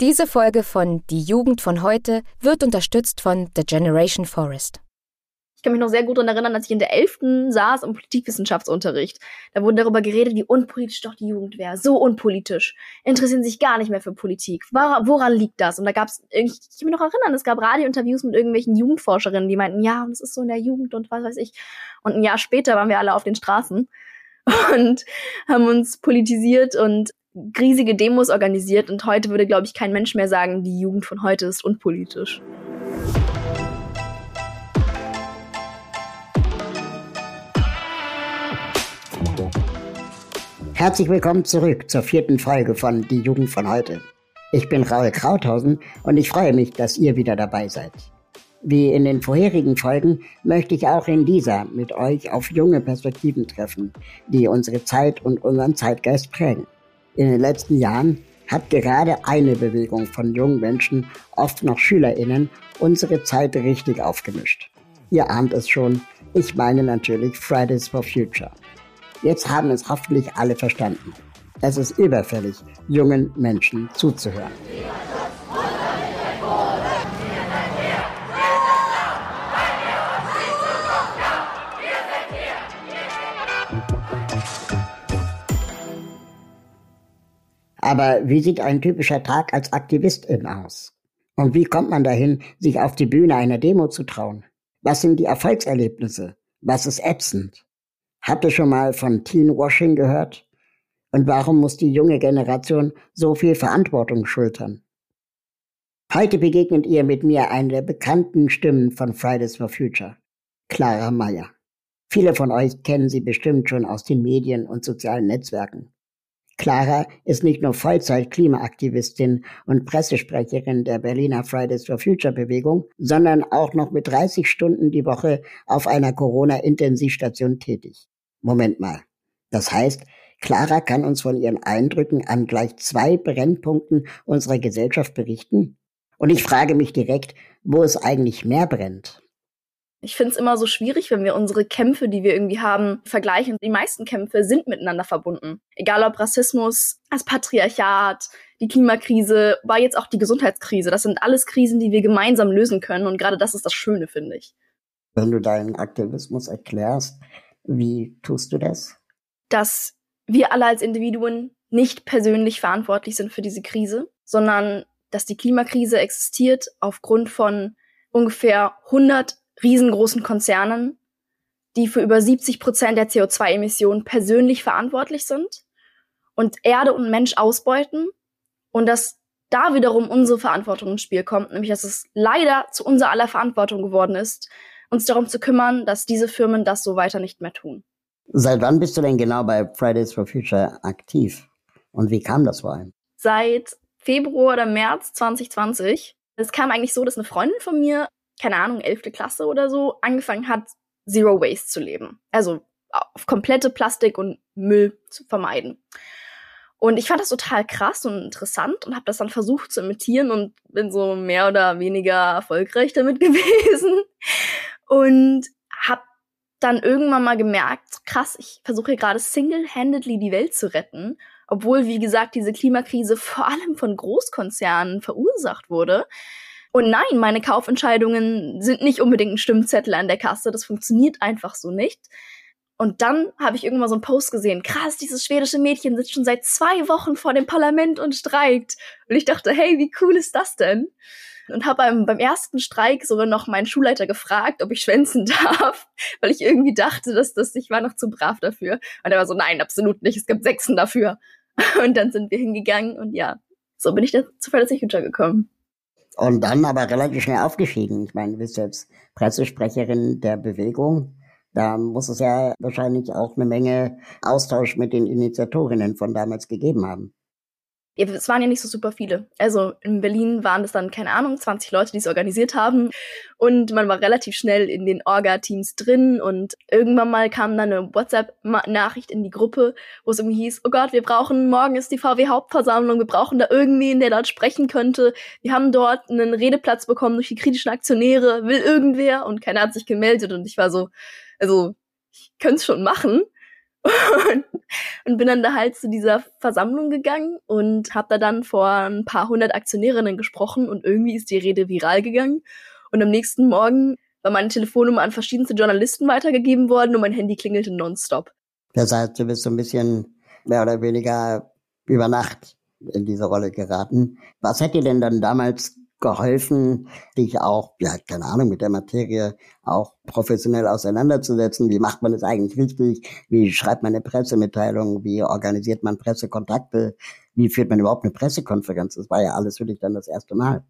Diese Folge von Die Jugend von heute wird unterstützt von The Generation Forest. Ich kann mich noch sehr gut daran erinnern, als ich in der 11. saß im Politikwissenschaftsunterricht. Da wurde darüber geredet, wie unpolitisch doch die Jugend wäre. So unpolitisch. Interessieren sich gar nicht mehr für Politik. Woran liegt das? Und da gab es, ich kann mich noch erinnern, es gab Radiointerviews mit irgendwelchen Jugendforscherinnen, die meinten, ja, es ist so in der Jugend und was weiß ich. Und ein Jahr später waren wir alle auf den Straßen und haben uns politisiert und riesige Demos organisiert. Und heute würde, glaube ich, kein Mensch mehr sagen, die Jugend von heute ist unpolitisch. Herzlich willkommen zurück zur vierten Folge von Die Jugend von heute. Ich bin Raul Krauthausen und ich freue mich, dass ihr wieder dabei seid. Wie in den vorherigen Folgen möchte ich auch in dieser mit euch auf junge Perspektiven treffen, die unsere Zeit und unseren Zeitgeist prägen. In den letzten Jahren hat gerade eine Bewegung von jungen Menschen, oft noch Schülerinnen, unsere Zeit richtig aufgemischt. Ihr ahnt es schon, ich meine natürlich Fridays for Future. Jetzt haben es hoffentlich alle verstanden. Es ist überfällig, jungen Menschen zuzuhören. Aber wie sieht ein typischer Tag als Aktivistin aus? Und wie kommt man dahin, sich auf die Bühne einer Demo zu trauen? Was sind die Erfolgserlebnisse? Was ist ätzend? Habt ihr schon mal von Teen-Washing gehört? Und warum muss die junge Generation so viel Verantwortung schultern? Heute begegnet ihr mit mir einer der bekannten Stimmen von Fridays for Future, Clara Meyer. Viele von euch kennen sie bestimmt schon aus den Medien und sozialen Netzwerken. Clara ist nicht nur Vollzeit-Klimaaktivistin und Pressesprecherin der Berliner Fridays for Future Bewegung, sondern auch noch mit 30 Stunden die Woche auf einer Corona-Intensivstation tätig. Moment mal. Das heißt, Clara kann uns von ihren Eindrücken an gleich zwei Brennpunkten unserer Gesellschaft berichten? Und ich frage mich direkt, wo es eigentlich mehr brennt. Ich finde es immer so schwierig, wenn wir unsere Kämpfe, die wir irgendwie haben, vergleichen. Die meisten Kämpfe sind miteinander verbunden. Egal ob Rassismus, das Patriarchat, die Klimakrise, war jetzt auch die Gesundheitskrise. Das sind alles Krisen, die wir gemeinsam lösen können. Und gerade das ist das Schöne, finde ich. Wenn du deinen Aktivismus erklärst, wie tust du das? Dass wir alle als Individuen nicht persönlich verantwortlich sind für diese Krise, sondern dass die Klimakrise existiert aufgrund von ungefähr 100 riesengroßen Konzernen, die für über 70 Prozent der CO2-Emissionen persönlich verantwortlich sind und Erde und Mensch ausbeuten und dass da wiederum unsere Verantwortung ins Spiel kommt, nämlich dass es leider zu unserer aller Verantwortung geworden ist, uns darum zu kümmern, dass diese Firmen das so weiter nicht mehr tun. Seit wann bist du denn genau bei Fridays for Future aktiv? Und wie kam das vor allem? Seit Februar oder März 2020. Es kam eigentlich so, dass eine Freundin von mir keine Ahnung, elfte Klasse oder so, angefangen hat, Zero Waste zu leben. Also auf komplette Plastik und Müll zu vermeiden. Und ich fand das total krass und interessant und habe das dann versucht zu imitieren und bin so mehr oder weniger erfolgreich damit gewesen. Und habe dann irgendwann mal gemerkt, krass, ich versuche gerade single-handedly die Welt zu retten, obwohl, wie gesagt, diese Klimakrise vor allem von Großkonzernen verursacht wurde. Und nein, meine Kaufentscheidungen sind nicht unbedingt ein Stimmzettel an der Kasse. Das funktioniert einfach so nicht. Und dann habe ich irgendwann so einen Post gesehen. Krass, dieses schwedische Mädchen sitzt schon seit zwei Wochen vor dem Parlament und streikt. Und ich dachte, hey, wie cool ist das denn? Und habe beim, beim ersten Streik sogar noch meinen Schulleiter gefragt, ob ich schwänzen darf, weil ich irgendwie dachte, dass das ich war noch zu brav dafür. Und er war so, nein, absolut nicht. Es gibt Sechsen dafür. Und dann sind wir hingegangen und ja, so bin ich da zu Fridays Future gekommen. Und dann aber relativ schnell aufgestiegen. Ich meine, du bist jetzt Pressesprecherin der Bewegung. Da muss es ja wahrscheinlich auch eine Menge Austausch mit den Initiatorinnen von damals gegeben haben es waren ja nicht so super viele. Also in Berlin waren es dann, keine Ahnung, 20 Leute, die es organisiert haben. Und man war relativ schnell in den Orga-Teams drin. Und irgendwann mal kam dann eine WhatsApp-Nachricht in die Gruppe, wo es irgendwie hieß, oh Gott, wir brauchen, morgen ist die VW-Hauptversammlung, wir brauchen da irgendwen, der dort sprechen könnte. Wir haben dort einen Redeplatz bekommen durch die kritischen Aktionäre, will irgendwer? Und keiner hat sich gemeldet. Und ich war so, also, ich könnte es schon machen. Und, und bin dann da halt zu dieser Versammlung gegangen und habe da dann vor ein paar hundert Aktionärinnen gesprochen und irgendwie ist die Rede viral gegangen. Und am nächsten Morgen war meine Telefonnummer an verschiedenste Journalisten weitergegeben worden und mein Handy klingelte nonstop. Das heißt, du bist so ein bisschen mehr oder weniger über Nacht in diese Rolle geraten. Was hätte dir denn dann damals geholfen, dich auch, ja, keine Ahnung, mit der Materie auch professionell auseinanderzusetzen. Wie macht man es eigentlich richtig? Wie schreibt man eine Pressemitteilung? Wie organisiert man Pressekontakte? Wie führt man überhaupt eine Pressekonferenz? Das war ja alles für dich dann das erste Mal.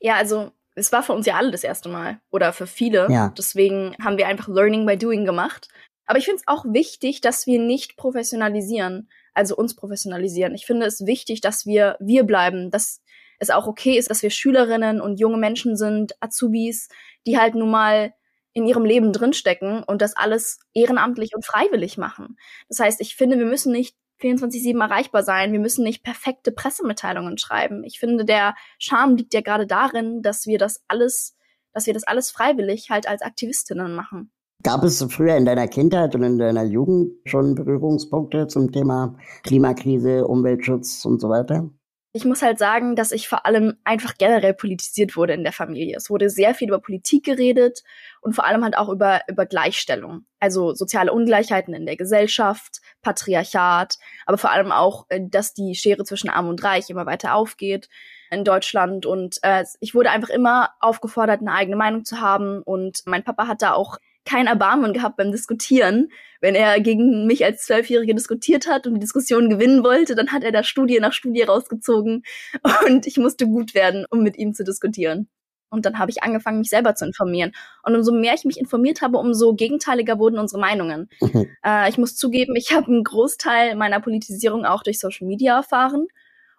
Ja, also es war für uns ja alle das erste Mal oder für viele. Ja. Deswegen haben wir einfach Learning by Doing gemacht. Aber ich finde es auch wichtig, dass wir nicht professionalisieren, also uns professionalisieren. Ich finde es wichtig, dass wir wir bleiben, dass es auch okay ist, dass wir Schülerinnen und junge Menschen sind, Azubis, die halt nun mal in ihrem Leben drinstecken und das alles ehrenamtlich und freiwillig machen. Das heißt, ich finde, wir müssen nicht 24-7 erreichbar sein. Wir müssen nicht perfekte Pressemitteilungen schreiben. Ich finde, der Charme liegt ja gerade darin, dass wir das alles, dass wir das alles freiwillig halt als Aktivistinnen machen. Gab es früher in deiner Kindheit und in deiner Jugend schon Berührungspunkte zum Thema Klimakrise, Umweltschutz und so weiter? Ich muss halt sagen, dass ich vor allem einfach generell politisiert wurde in der Familie. Es wurde sehr viel über Politik geredet und vor allem halt auch über, über Gleichstellung. Also soziale Ungleichheiten in der Gesellschaft, Patriarchat, aber vor allem auch, äh, dass die Schere zwischen Arm und Reich immer weiter aufgeht in Deutschland. Und äh, ich wurde einfach immer aufgefordert, eine eigene Meinung zu haben. Und mein Papa hat da auch kein Erbarmen gehabt beim Diskutieren. Wenn er gegen mich als Zwölfjährige diskutiert hat und die Diskussion gewinnen wollte, dann hat er da Studie nach Studie rausgezogen und ich musste gut werden, um mit ihm zu diskutieren. Und dann habe ich angefangen, mich selber zu informieren. Und umso mehr ich mich informiert habe, umso gegenteiliger wurden unsere Meinungen. Mhm. Äh, ich muss zugeben, ich habe einen Großteil meiner Politisierung auch durch Social Media erfahren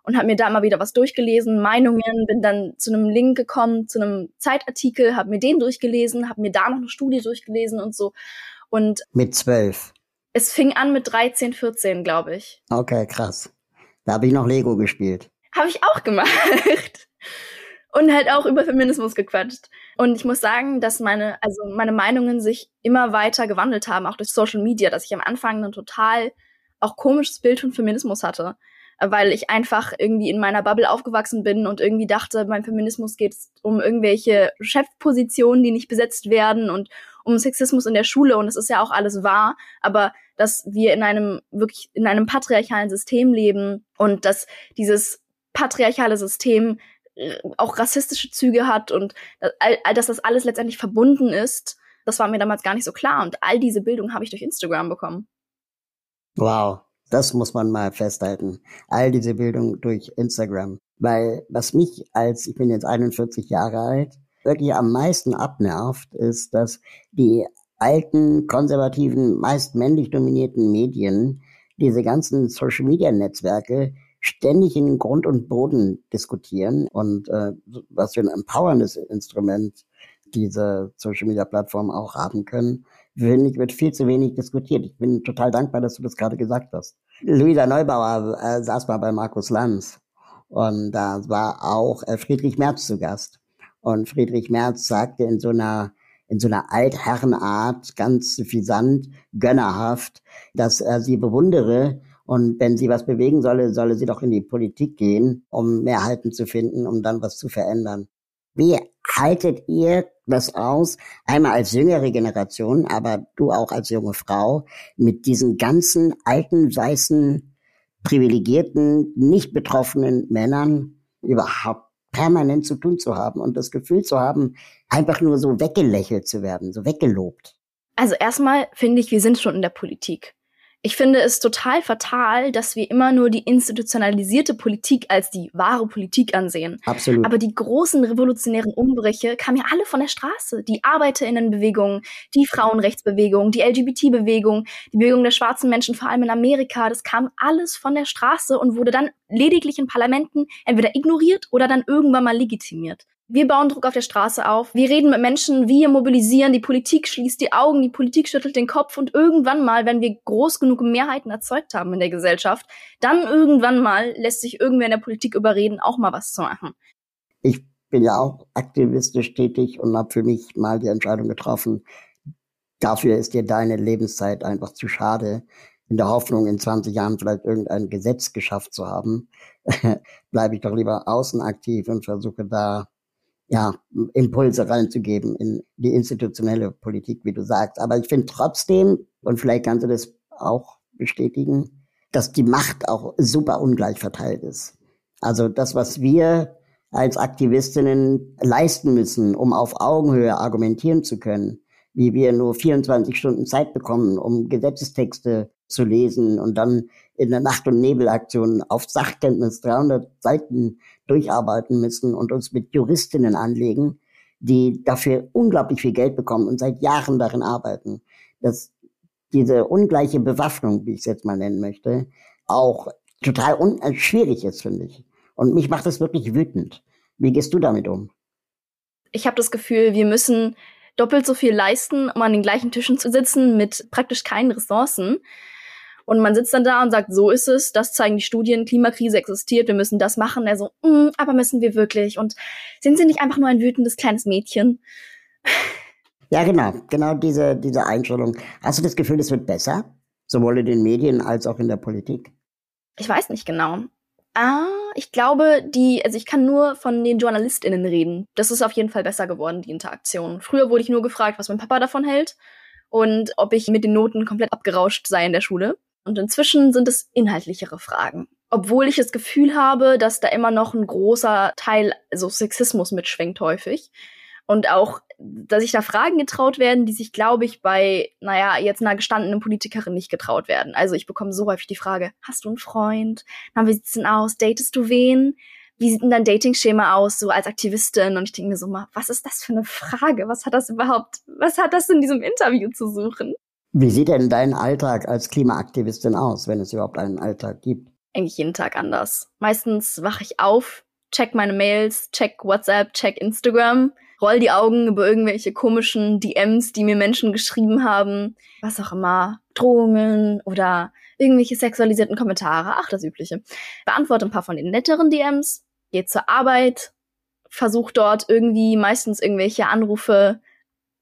und habe mir da immer wieder was durchgelesen, Meinungen, bin dann zu einem Link gekommen, zu einem Zeitartikel, habe mir den durchgelesen, habe mir da noch eine Studie durchgelesen und so. Und mit zwölf. Es fing an mit 13, 14, glaube ich. Okay, krass. Da habe ich noch Lego gespielt. Habe ich auch gemacht. Und halt auch über Feminismus gequatscht. Und ich muss sagen, dass meine, also meine Meinungen sich immer weiter gewandelt haben, auch durch Social Media, dass ich am Anfang ein total auch komisches Bild von Feminismus hatte weil ich einfach irgendwie in meiner Bubble aufgewachsen bin und irgendwie dachte, beim Feminismus geht es um irgendwelche Chefpositionen, die nicht besetzt werden und um Sexismus in der Schule und es ist ja auch alles wahr, aber dass wir in einem wirklich in einem patriarchalen System leben und dass dieses patriarchale System äh, auch rassistische Züge hat und dass das alles letztendlich verbunden ist, das war mir damals gar nicht so klar. Und all diese Bildung habe ich durch Instagram bekommen. Wow, das muss man mal festhalten. All diese Bildung durch Instagram. Weil was mich als, ich bin jetzt 41 Jahre alt, wirklich am meisten abnervt, ist, dass die alten, konservativen, meist männlich dominierten Medien diese ganzen Social-Media-Netzwerke ständig in Grund und Boden diskutieren und äh, was für ein empowerndes Instrument diese Social-Media-Plattformen auch haben können, finde ich, wird viel zu wenig diskutiert. Ich bin total dankbar, dass du das gerade gesagt hast. Luisa Neubauer äh, saß mal bei Markus Lanz und da war auch äh, Friedrich Merz zu Gast. Und Friedrich Merz sagte in so einer in so einer Altherrenart, ganz suffisant, gönnerhaft, dass er sie bewundere und wenn sie was bewegen solle, solle sie doch in die Politik gehen, um Mehrheiten zu finden, um dann was zu verändern. Wie haltet ihr das aus? Einmal als jüngere Generation, aber du auch als junge Frau, mit diesen ganzen alten, weißen, privilegierten, nicht betroffenen Männern überhaupt permanent zu tun zu haben und das Gefühl zu haben, einfach nur so weggelächelt zu werden, so weggelobt. Also erstmal finde ich, wir sind schon in der Politik. Ich finde es total fatal, dass wir immer nur die institutionalisierte Politik als die wahre Politik ansehen. Absolut. Aber die großen revolutionären Umbrüche kamen ja alle von der Straße. Die Arbeiterinnenbewegung, die Frauenrechtsbewegung, die LGBT-Bewegung, die Bewegung der schwarzen Menschen, vor allem in Amerika, das kam alles von der Straße und wurde dann lediglich in Parlamenten entweder ignoriert oder dann irgendwann mal legitimiert. Wir bauen Druck auf der Straße auf. Wir reden mit Menschen, wir mobilisieren. Die Politik schließt die Augen, die Politik schüttelt den Kopf und irgendwann mal, wenn wir groß genug Mehrheiten erzeugt haben in der Gesellschaft, dann irgendwann mal lässt sich irgendwer in der Politik überreden, auch mal was zu machen. Ich bin ja auch aktivistisch tätig und habe für mich mal die Entscheidung getroffen, dafür ist dir deine Lebenszeit einfach zu schade. in der Hoffnung, in 20 Jahren vielleicht irgendein Gesetz geschafft zu haben, bleibe ich doch lieber außen aktiv und versuche da ja, Impulse reinzugeben in die institutionelle Politik, wie du sagst. Aber ich finde trotzdem, und vielleicht kannst du das auch bestätigen, dass die Macht auch super ungleich verteilt ist. Also das, was wir als Aktivistinnen leisten müssen, um auf Augenhöhe argumentieren zu können, wie wir nur 24 Stunden Zeit bekommen, um Gesetzestexte zu lesen und dann in der Nacht- und Nebelaktion auf Sachkenntnis 300 Seiten durcharbeiten müssen und uns mit Juristinnen anlegen, die dafür unglaublich viel Geld bekommen und seit Jahren darin arbeiten, dass diese ungleiche Bewaffnung, wie ich es jetzt mal nennen möchte, auch total äh, schwierig ist, finde ich. Und mich macht das wirklich wütend. Wie gehst du damit um? Ich habe das Gefühl, wir müssen doppelt so viel leisten, um an den gleichen Tischen zu sitzen mit praktisch keinen Ressourcen. Und man sitzt dann da und sagt, so ist es, das zeigen die Studien, Klimakrise existiert, wir müssen das machen. Er so, mm, aber müssen wir wirklich? Und sind sie nicht einfach nur ein wütendes kleines Mädchen? Ja, genau, genau diese, diese Einstellung. Hast du das Gefühl, es wird besser? Sowohl in den Medien als auch in der Politik? Ich weiß nicht genau. Ah, ich glaube, die, also ich kann nur von den JournalistInnen reden. Das ist auf jeden Fall besser geworden, die Interaktion. Früher wurde ich nur gefragt, was mein Papa davon hält und ob ich mit den Noten komplett abgerauscht sei in der Schule. Und inzwischen sind es inhaltlichere Fragen. Obwohl ich das Gefühl habe, dass da immer noch ein großer Teil, also Sexismus mitschwingt häufig. Und auch, dass sich da Fragen getraut werden, die sich, glaube ich, bei, naja, jetzt einer gestandenen Politikerin nicht getraut werden. Also ich bekomme so häufig die Frage, hast du einen Freund? Na, wie sieht's denn aus? Datest du wen? Wie sieht denn dein Dating-Schema aus, so als Aktivistin? Und ich denke mir so mal, was ist das für eine Frage? Was hat das überhaupt, was hat das in diesem Interview zu suchen? Wie sieht denn dein Alltag als Klimaaktivistin aus, wenn es überhaupt einen Alltag gibt? Eigentlich jeden Tag anders. Meistens wache ich auf, check meine Mails, check WhatsApp, check Instagram, roll die Augen über irgendwelche komischen DMs, die mir Menschen geschrieben haben, was auch immer, Drohungen oder irgendwelche sexualisierten Kommentare, ach das übliche. Beantworte ein paar von den netteren DMs, gehe zur Arbeit, versuche dort irgendwie meistens irgendwelche Anrufe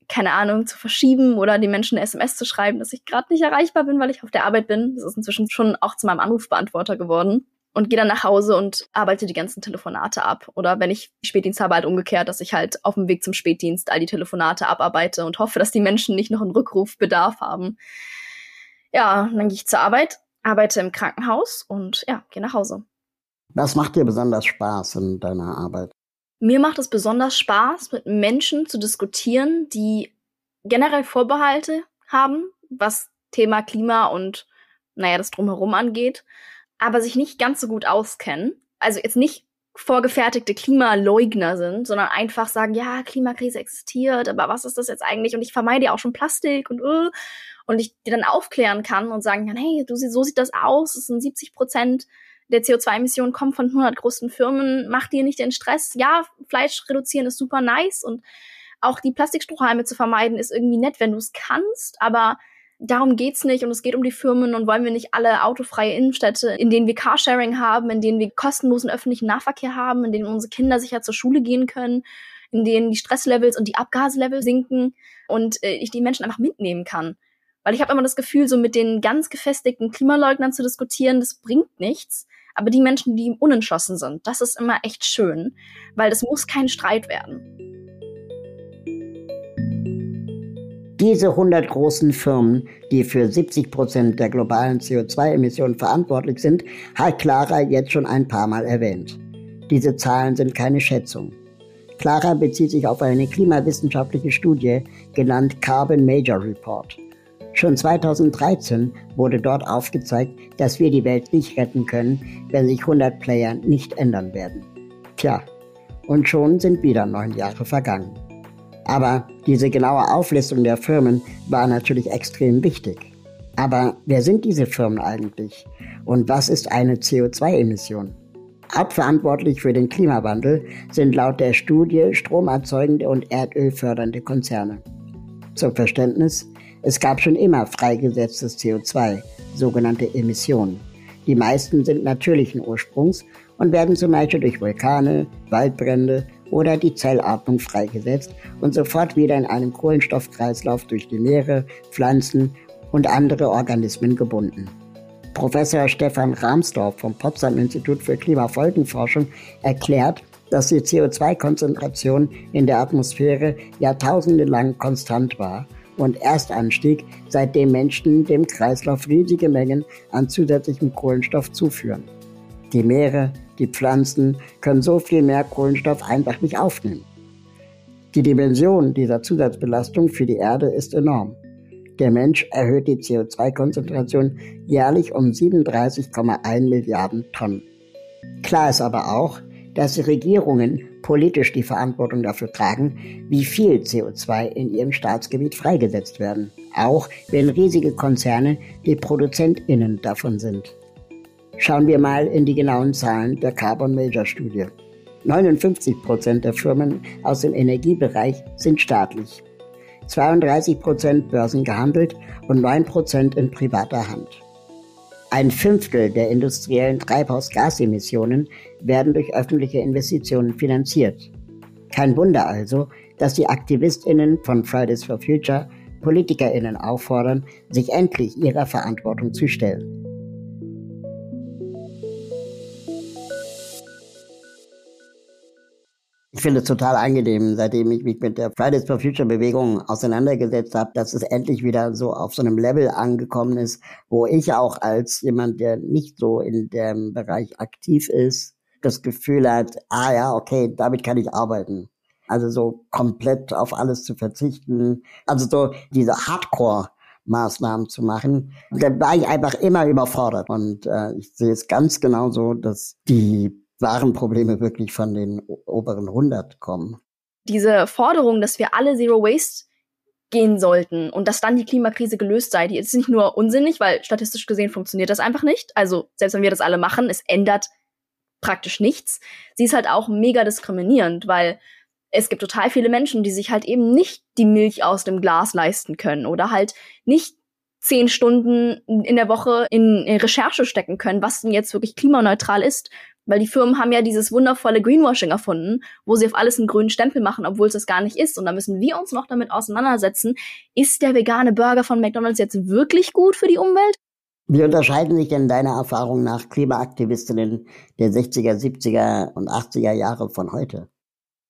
keine Ahnung, zu verschieben oder den Menschen eine SMS zu schreiben, dass ich gerade nicht erreichbar bin, weil ich auf der Arbeit bin. Das ist inzwischen schon auch zu meinem Anrufbeantworter geworden. Und gehe dann nach Hause und arbeite die ganzen Telefonate ab. Oder wenn ich Spätdienst habe, halt umgekehrt, dass ich halt auf dem Weg zum Spätdienst all die Telefonate abarbeite und hoffe, dass die Menschen nicht noch einen Rückrufbedarf haben. Ja, dann gehe ich zur Arbeit, arbeite im Krankenhaus und ja, gehe nach Hause. Was macht dir besonders Spaß in deiner Arbeit? Mir macht es besonders Spaß, mit Menschen zu diskutieren, die generell Vorbehalte haben, was Thema Klima und, naja, das drumherum angeht, aber sich nicht ganz so gut auskennen. Also jetzt nicht vorgefertigte Klimaleugner sind, sondern einfach sagen, ja, Klimakrise existiert, aber was ist das jetzt eigentlich? Und ich vermeide ja auch schon Plastik und uh, und ich die dann aufklären kann und sagen kann, hey, du, so sieht das aus, es sind 70 Prozent der CO2-Emissionen kommen von 100 großen Firmen, mach dir nicht den Stress. Ja, Fleisch reduzieren ist super nice und auch die Plastikstrohhalme zu vermeiden ist irgendwie nett, wenn du es kannst, aber darum geht's nicht und es geht um die Firmen und wollen wir nicht alle autofreie Innenstädte, in denen wir Carsharing haben, in denen wir kostenlosen öffentlichen Nahverkehr haben, in denen unsere Kinder sicher zur Schule gehen können, in denen die Stresslevels und die Abgaslevel sinken und äh, ich die Menschen einfach mitnehmen kann. Weil ich habe immer das Gefühl, so mit den ganz gefestigten Klimaleugnern zu diskutieren, das bringt nichts. Aber die Menschen, die unentschlossen sind, das ist immer echt schön, weil das muss kein Streit werden. Diese 100 großen Firmen, die für 70 Prozent der globalen CO2-Emissionen verantwortlich sind, hat Clara jetzt schon ein paar Mal erwähnt. Diese Zahlen sind keine Schätzung. Clara bezieht sich auf eine klimawissenschaftliche Studie, genannt Carbon Major Report. Schon 2013 wurde dort aufgezeigt, dass wir die Welt nicht retten können, wenn sich 100 Player nicht ändern werden. Tja, und schon sind wieder neun Jahre vergangen. Aber diese genaue Auflistung der Firmen war natürlich extrem wichtig. Aber wer sind diese Firmen eigentlich? Und was ist eine CO2-Emission? Hauptverantwortlich für den Klimawandel sind laut der Studie stromerzeugende und erdölfördernde Konzerne. Zum Verständnis, es gab schon immer freigesetztes CO2, sogenannte Emissionen. Die meisten sind natürlichen Ursprungs und werden zum Beispiel durch Vulkane, Waldbrände oder die Zellatmung freigesetzt und sofort wieder in einem Kohlenstoffkreislauf durch die Meere, Pflanzen und andere Organismen gebunden. Professor Stefan Rahmsdorf vom Potsdam Institut für Klimafolgenforschung erklärt, dass die CO2-Konzentration in der Atmosphäre jahrtausendelang konstant war und erst anstieg, seitdem Menschen dem Kreislauf riesige Mengen an zusätzlichem Kohlenstoff zuführen. Die Meere, die Pflanzen können so viel mehr Kohlenstoff einfach nicht aufnehmen. Die Dimension dieser Zusatzbelastung für die Erde ist enorm. Der Mensch erhöht die CO2-Konzentration jährlich um 37,1 Milliarden Tonnen. Klar ist aber auch, dass Regierungen politisch die Verantwortung dafür tragen, wie viel CO2 in ihrem Staatsgebiet freigesetzt werden, auch wenn riesige Konzerne die Produzentinnen davon sind. Schauen wir mal in die genauen Zahlen der Carbon Major Studie. 59 Prozent der Firmen aus dem Energiebereich sind staatlich, 32 Prozent börsengehandelt und 9 Prozent in privater Hand. Ein Fünftel der industriellen Treibhausgasemissionen werden durch öffentliche Investitionen finanziert. Kein Wunder also, dass die Aktivistinnen von Fridays for Future Politikerinnen auffordern, sich endlich ihrer Verantwortung zu stellen. Ich finde es total angenehm, seitdem ich mich mit der Fridays for Future Bewegung auseinandergesetzt habe, dass es endlich wieder so auf so einem Level angekommen ist, wo ich auch als jemand, der nicht so in dem Bereich aktiv ist, das Gefühl hat, ah ja, okay, damit kann ich arbeiten. Also so komplett auf alles zu verzichten. Also so diese Hardcore Maßnahmen zu machen. Da war ich einfach immer überfordert. Und äh, ich sehe es ganz genauso, dass die wahren Probleme wirklich von den oberen 100 kommen. Diese Forderung, dass wir alle Zero Waste gehen sollten und dass dann die Klimakrise gelöst sei, die ist nicht nur unsinnig, weil statistisch gesehen funktioniert das einfach nicht. Also selbst wenn wir das alle machen, es ändert praktisch nichts. Sie ist halt auch mega diskriminierend, weil es gibt total viele Menschen, die sich halt eben nicht die Milch aus dem Glas leisten können oder halt nicht zehn Stunden in der Woche in Recherche stecken können, was denn jetzt wirklich klimaneutral ist. Weil die Firmen haben ja dieses wundervolle Greenwashing erfunden, wo sie auf alles einen grünen Stempel machen, obwohl es das gar nicht ist. Und da müssen wir uns noch damit auseinandersetzen, ist der vegane Burger von McDonald's jetzt wirklich gut für die Umwelt? Wie unterscheiden sich denn deiner Erfahrung nach Klimaaktivistinnen der 60er, 70er und 80er Jahre von heute?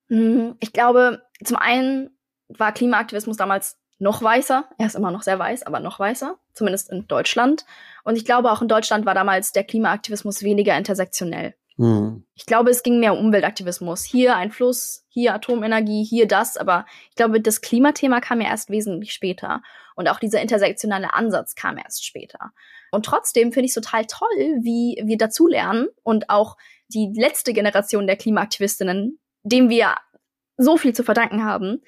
Mhm. Ich glaube, zum einen war Klimaaktivismus damals noch weißer. Er ist immer noch sehr weiß, aber noch weißer, zumindest in Deutschland. Und ich glaube, auch in Deutschland war damals der Klimaaktivismus weniger intersektionell. Mhm. Ich glaube, es ging mehr um Umweltaktivismus. Hier ein Fluss, hier Atomenergie, hier das. Aber ich glaube, das Klimathema kam ja erst wesentlich später. Und auch dieser intersektionale Ansatz kam erst später. Und trotzdem finde ich es total toll, wie wir dazulernen und auch die letzte Generation der Klimaaktivistinnen, dem wir so viel zu verdanken haben,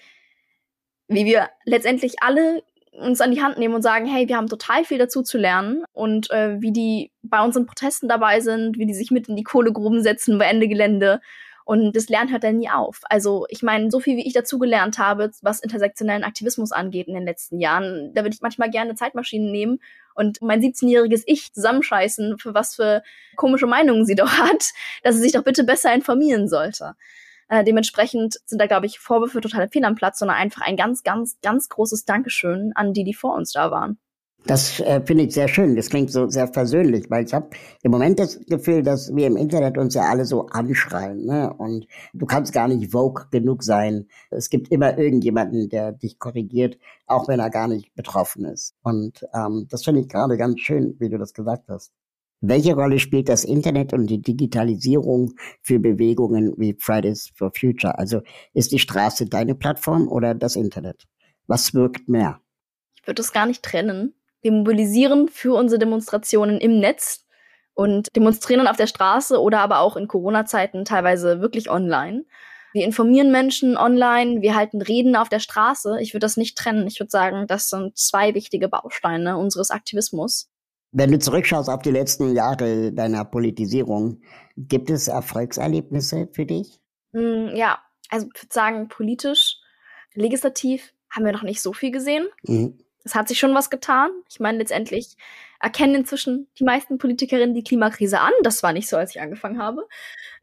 wie wir letztendlich alle uns an die Hand nehmen und sagen, hey, wir haben total viel dazu zu lernen und äh, wie die bei unseren Protesten dabei sind, wie die sich mit in die Kohlegruben setzen bei Ende Gelände. Und das Lernen hört dann nie auf. Also ich meine, so viel wie ich dazu gelernt habe, was intersektionellen Aktivismus angeht in den letzten Jahren, da würde ich manchmal gerne Zeitmaschinen nehmen und mein 17-jähriges Ich zusammenscheißen, für was für komische Meinungen sie doch hat, dass sie sich doch bitte besser informieren sollte. Äh, dementsprechend sind da, glaube ich, Vorwürfe total fehl am Platz, sondern einfach ein ganz, ganz, ganz großes Dankeschön an die, die vor uns da waren. Das äh, finde ich sehr schön. Das klingt so sehr versöhnlich, weil ich habe im Moment das Gefühl, dass wir im Internet uns ja alle so anschreien. Ne? Und du kannst gar nicht vogue genug sein. Es gibt immer irgendjemanden, der dich korrigiert, auch wenn er gar nicht betroffen ist. Und ähm, das finde ich gerade ganz schön, wie du das gesagt hast. Welche Rolle spielt das Internet und die Digitalisierung für Bewegungen wie Fridays for Future? Also ist die Straße deine Plattform oder das Internet? Was wirkt mehr? Ich würde es gar nicht trennen. Wir mobilisieren für unsere Demonstrationen im Netz und demonstrieren auf der Straße oder aber auch in Corona-Zeiten teilweise wirklich online. Wir informieren Menschen online, wir halten Reden auf der Straße. Ich würde das nicht trennen. Ich würde sagen, das sind zwei wichtige Bausteine unseres Aktivismus. Wenn du zurückschaust auf die letzten Jahre deiner Politisierung, gibt es Erfolgserlebnisse für dich? Mm, ja, also ich würde sagen, politisch, legislativ haben wir noch nicht so viel gesehen. Mhm. Es hat sich schon was getan. Ich meine, letztendlich erkennen inzwischen die meisten Politikerinnen die Klimakrise an. Das war nicht so, als ich angefangen habe.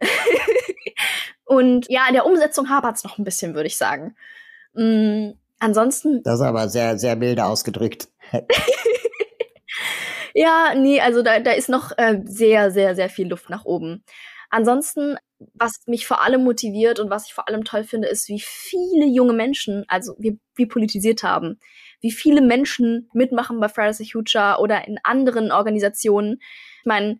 Und ja, in der Umsetzung hapert es noch ein bisschen, würde ich sagen. Mhm, ansonsten. Das ist aber sehr, sehr milde ausgedrückt. Ja, nee, also da, da ist noch äh, sehr, sehr, sehr viel Luft nach oben. Ansonsten, was mich vor allem motiviert und was ich vor allem toll finde, ist, wie viele junge Menschen, also wir, wir politisiert haben, wie viele Menschen mitmachen bei Fridays for Future oder in anderen Organisationen. Ich meine,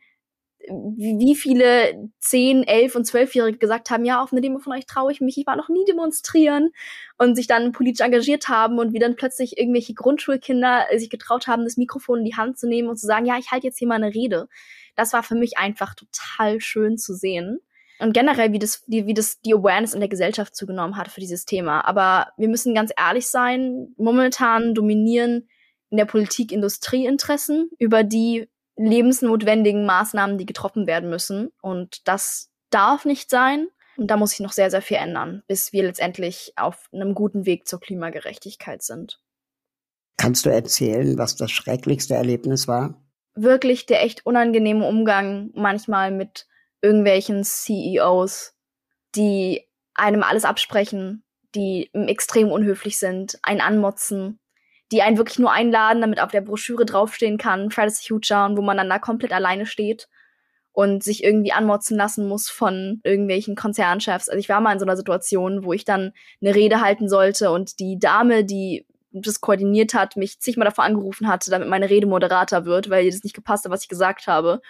wie viele 10, 11 und 12-Jährige gesagt haben, ja, auf eine Demo von euch traue ich mich, ich war noch nie demonstrieren und sich dann politisch engagiert haben und wie dann plötzlich irgendwelche Grundschulkinder sich getraut haben, das Mikrofon in die Hand zu nehmen und zu sagen, ja, ich halte jetzt hier mal eine Rede. Das war für mich einfach total schön zu sehen. Und generell, wie das, wie, wie das die Awareness in der Gesellschaft zugenommen hat für dieses Thema. Aber wir müssen ganz ehrlich sein, momentan dominieren in der Politik Industrieinteressen, über die lebensnotwendigen Maßnahmen, die getroffen werden müssen. Und das darf nicht sein. Und da muss sich noch sehr, sehr viel ändern, bis wir letztendlich auf einem guten Weg zur Klimagerechtigkeit sind. Kannst du erzählen, was das schrecklichste Erlebnis war? Wirklich der echt unangenehme Umgang manchmal mit irgendwelchen CEOs, die einem alles absprechen, die extrem unhöflich sind, einen anmotzen, die einen wirklich nur einladen, damit auf der Broschüre draufstehen kann, Fridays for Future, und wo man dann da komplett alleine steht und sich irgendwie anmotzen lassen muss von irgendwelchen Konzernchefs. Also ich war mal in so einer Situation, wo ich dann eine Rede halten sollte und die Dame, die das koordiniert hat, mich zigmal davor angerufen hatte, damit meine Rede Moderator wird, weil ihr das nicht gepasst hat, was ich gesagt habe.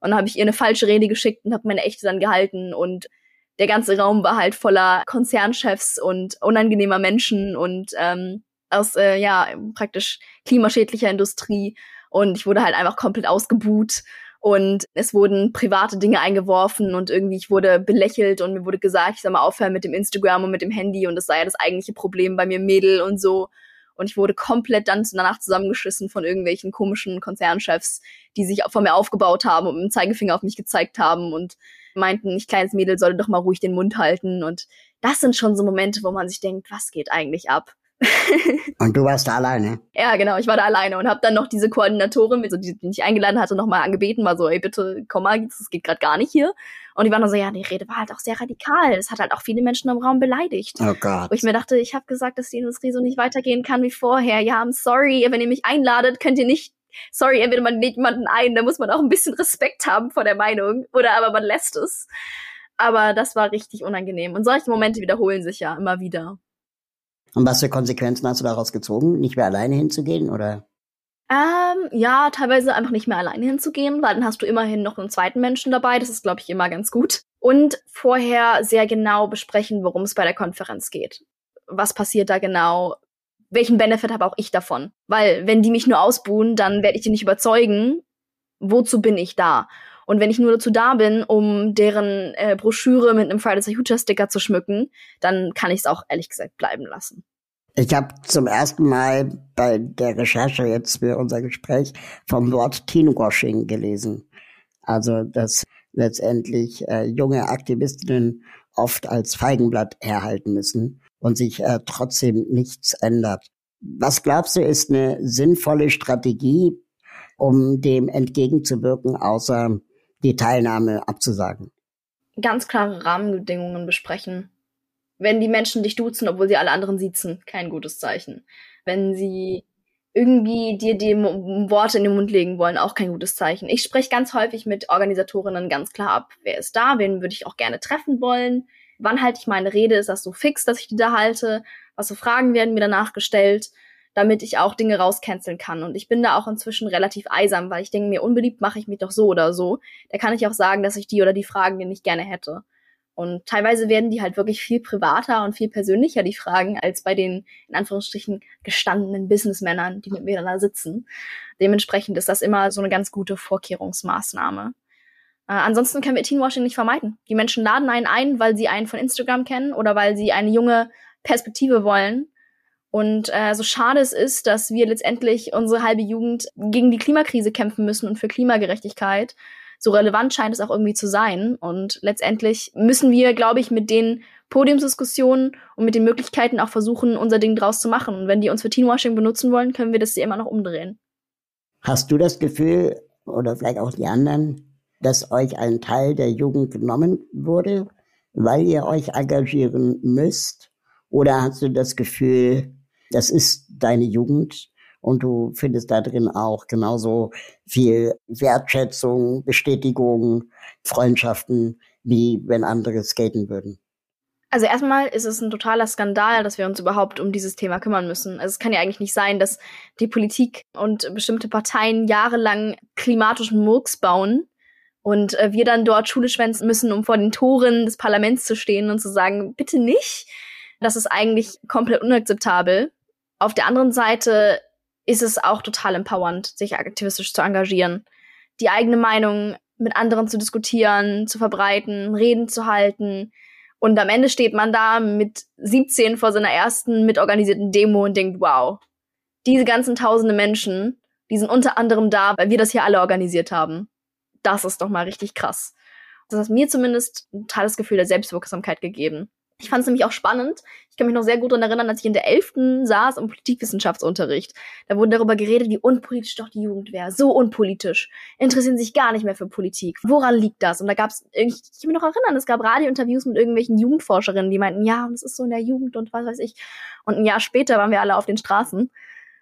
Und dann habe ich ihr eine falsche Rede geschickt und habe meine echte dann gehalten und der ganze Raum war halt voller Konzernchefs und unangenehmer Menschen und ähm, aus äh, ja praktisch klimaschädlicher Industrie und ich wurde halt einfach komplett ausgebuht und es wurden private Dinge eingeworfen und irgendwie ich wurde belächelt und mir wurde gesagt, ich soll mal aufhören mit dem Instagram und mit dem Handy und das sei ja das eigentliche Problem bei mir Mädel und so. Und ich wurde komplett dann danach zusammengeschissen von irgendwelchen komischen Konzernchefs, die sich von mir aufgebaut haben und mit dem Zeigefinger auf mich gezeigt haben und meinten, ich kleines Mädel solle doch mal ruhig den Mund halten. Und das sind schon so Momente, wo man sich denkt, was geht eigentlich ab? und du warst da alleine? Ja, genau, ich war da alleine und habe dann noch diese Koordinatorin, die, die ich eingeladen hatte, nochmal angebeten, war so, ey, bitte komm mal, das geht gerade gar nicht hier. Und die waren dann so, ja, die Rede war halt auch sehr radikal. Das hat halt auch viele Menschen im Raum beleidigt. Oh Gott. Wo ich mir dachte, ich habe gesagt, dass die Industrie so nicht weitergehen kann wie vorher. Ja, I'm sorry, wenn ihr mich einladet, könnt ihr nicht sorry, entweder man lädt jemanden ein, da muss man auch ein bisschen Respekt haben vor der Meinung, oder aber man lässt es. Aber das war richtig unangenehm. Und solche Momente wiederholen sich ja immer wieder. Und was für Konsequenzen hast du daraus gezogen? Nicht mehr alleine hinzugehen oder? Ähm, ja, teilweise einfach nicht mehr alleine hinzugehen, weil dann hast du immerhin noch einen zweiten Menschen dabei. Das ist, glaube ich, immer ganz gut. Und vorher sehr genau besprechen, worum es bei der Konferenz geht. Was passiert da genau? Welchen Benefit habe auch ich davon? Weil, wenn die mich nur ausbuhen, dann werde ich die nicht überzeugen. Wozu bin ich da? Und wenn ich nur dazu da bin, um deren äh, Broschüre mit einem Fridays for Future Sticker zu schmücken, dann kann ich es auch ehrlich gesagt bleiben lassen. Ich habe zum ersten Mal bei der Recherche jetzt für unser Gespräch vom Wort Teenwashing gelesen. Also, dass letztendlich äh, junge Aktivistinnen oft als Feigenblatt herhalten müssen und sich äh, trotzdem nichts ändert. Was glaubst du, ist eine sinnvolle Strategie, um dem entgegenzuwirken, außer die Teilnahme abzusagen. Ganz klare Rahmenbedingungen besprechen. Wenn die Menschen dich duzen, obwohl sie alle anderen siezen, kein gutes Zeichen. Wenn sie irgendwie dir die Worte in den Mund legen wollen, auch kein gutes Zeichen. Ich spreche ganz häufig mit Organisatorinnen ganz klar ab, wer ist da, wen würde ich auch gerne treffen wollen, wann halte ich meine Rede, ist das so fix, dass ich die da halte, was für Fragen werden mir danach gestellt damit ich auch Dinge rauscanceln kann. Und ich bin da auch inzwischen relativ eisam, weil ich denke mir, unbeliebt mache ich mich doch so oder so. Da kann ich auch sagen, dass ich die oder die Fragen die nicht gerne hätte. Und teilweise werden die halt wirklich viel privater und viel persönlicher, die Fragen, als bei den, in Anführungsstrichen, gestandenen Businessmännern, die mit mir da sitzen. Dementsprechend ist das immer so eine ganz gute Vorkehrungsmaßnahme. Äh, ansonsten können wir Teenwashing nicht vermeiden. Die Menschen laden einen ein, weil sie einen von Instagram kennen oder weil sie eine junge Perspektive wollen. Und äh, so schade es ist, dass wir letztendlich unsere halbe Jugend gegen die Klimakrise kämpfen müssen und für Klimagerechtigkeit, so relevant scheint es auch irgendwie zu sein. Und letztendlich müssen wir, glaube ich, mit den Podiumsdiskussionen und mit den Möglichkeiten auch versuchen, unser Ding draus zu machen. Und wenn die uns für Teenwashing benutzen wollen, können wir das hier immer noch umdrehen. Hast du das Gefühl, oder vielleicht auch die anderen, dass euch ein Teil der Jugend genommen wurde, weil ihr euch engagieren müsst? Oder hast du das Gefühl, das ist deine Jugend und du findest da drin auch genauso viel Wertschätzung, Bestätigung, Freundschaften, wie wenn andere skaten würden. Also erstmal ist es ein totaler Skandal, dass wir uns überhaupt um dieses Thema kümmern müssen. Also es kann ja eigentlich nicht sein, dass die Politik und bestimmte Parteien jahrelang klimatischen Murks bauen und äh, wir dann dort Schule schwänzen müssen, um vor den Toren des Parlaments zu stehen und zu sagen, bitte nicht. Das ist eigentlich komplett unakzeptabel. Auf der anderen Seite ist es auch total empowernd, sich aktivistisch zu engagieren, die eigene Meinung mit anderen zu diskutieren, zu verbreiten, Reden zu halten. Und am Ende steht man da mit 17 vor seiner ersten mitorganisierten Demo und denkt, wow, diese ganzen tausende Menschen, die sind unter anderem da, weil wir das hier alle organisiert haben. Das ist doch mal richtig krass. Das hat mir zumindest ein totales Gefühl der Selbstwirksamkeit gegeben. Ich fand es nämlich auch spannend. Ich kann mich noch sehr gut daran erinnern, als ich in der 11. saß im Politikwissenschaftsunterricht. Da wurde darüber geredet, wie unpolitisch doch die Jugend wäre. So unpolitisch. Interessieren sich gar nicht mehr für Politik. Woran liegt das? Und da gab es, ich kann mich noch erinnern, es gab Radiointerviews mit irgendwelchen Jugendforscherinnen, die meinten, ja, und es ist so in der Jugend und was weiß ich. Und ein Jahr später waren wir alle auf den Straßen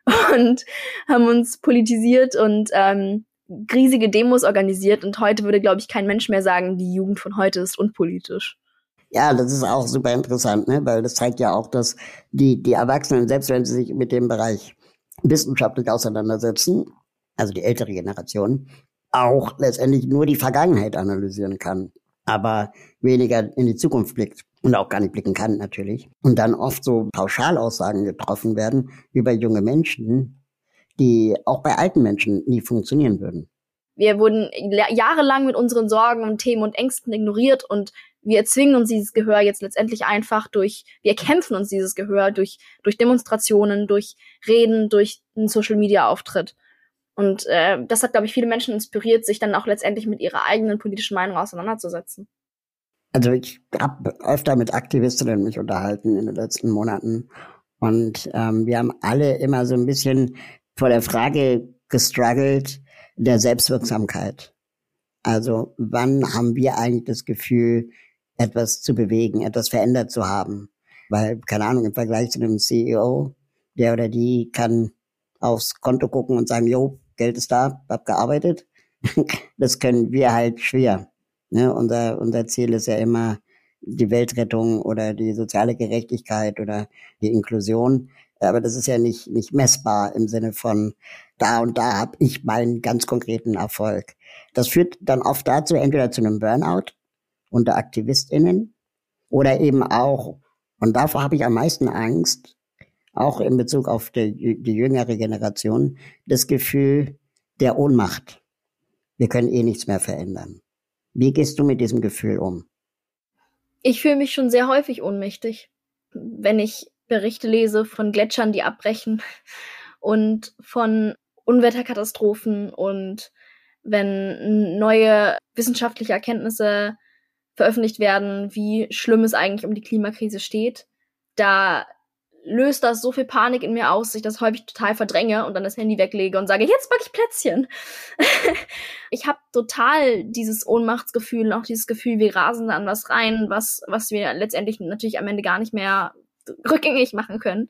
und haben uns politisiert und ähm, riesige Demos organisiert. Und heute würde, glaube ich, kein Mensch mehr sagen, die Jugend von heute ist unpolitisch. Ja, das ist auch super interessant, ne? weil das zeigt ja auch, dass die, die Erwachsenen, selbst wenn sie sich mit dem Bereich wissenschaftlich auseinandersetzen, also die ältere Generation, auch letztendlich nur die Vergangenheit analysieren kann, aber weniger in die Zukunft blickt und auch gar nicht blicken kann natürlich. Und dann oft so Pauschalaussagen getroffen werden über junge Menschen, die auch bei alten Menschen nie funktionieren würden. Wir wurden jahrelang mit unseren Sorgen und Themen und Ängsten ignoriert und wir erzwingen uns dieses Gehör jetzt letztendlich einfach durch, wir kämpfen uns dieses Gehör durch, durch Demonstrationen, durch Reden, durch einen Social Media Auftritt. Und äh, das hat, glaube ich, viele Menschen inspiriert, sich dann auch letztendlich mit ihrer eigenen politischen Meinung auseinanderzusetzen. Also ich habe öfter mit Aktivistinnen mich unterhalten in den letzten Monaten und ähm, wir haben alle immer so ein bisschen vor der Frage gestruggelt der Selbstwirksamkeit. Also wann haben wir eigentlich das Gefühl, etwas zu bewegen, etwas verändert zu haben. Weil, keine Ahnung, im Vergleich zu einem CEO, der oder die kann aufs Konto gucken und sagen, jo, Geld ist da, hab gearbeitet. das können wir halt schwer. Ne? Unser, unser Ziel ist ja immer die Weltrettung oder die soziale Gerechtigkeit oder die Inklusion. Aber das ist ja nicht, nicht messbar im Sinne von, da und da habe ich meinen ganz konkreten Erfolg. Das führt dann oft dazu, entweder zu einem Burnout unter AktivistInnen oder eben auch, und davor habe ich am meisten Angst, auch in Bezug auf die, die jüngere Generation, das Gefühl der Ohnmacht. Wir können eh nichts mehr verändern. Wie gehst du mit diesem Gefühl um? Ich fühle mich schon sehr häufig ohnmächtig, wenn ich Berichte lese von Gletschern, die abbrechen und von Unwetterkatastrophen und wenn neue wissenschaftliche Erkenntnisse veröffentlicht werden, wie schlimm es eigentlich um die Klimakrise steht, da löst das so viel Panik in mir aus, dass ich das häufig total verdränge und dann das Handy weglege und sage, jetzt mag ich Plätzchen. ich habe total dieses Ohnmachtsgefühl, auch dieses Gefühl, wir rasen da an was rein, was, was wir letztendlich natürlich am Ende gar nicht mehr rückgängig machen können.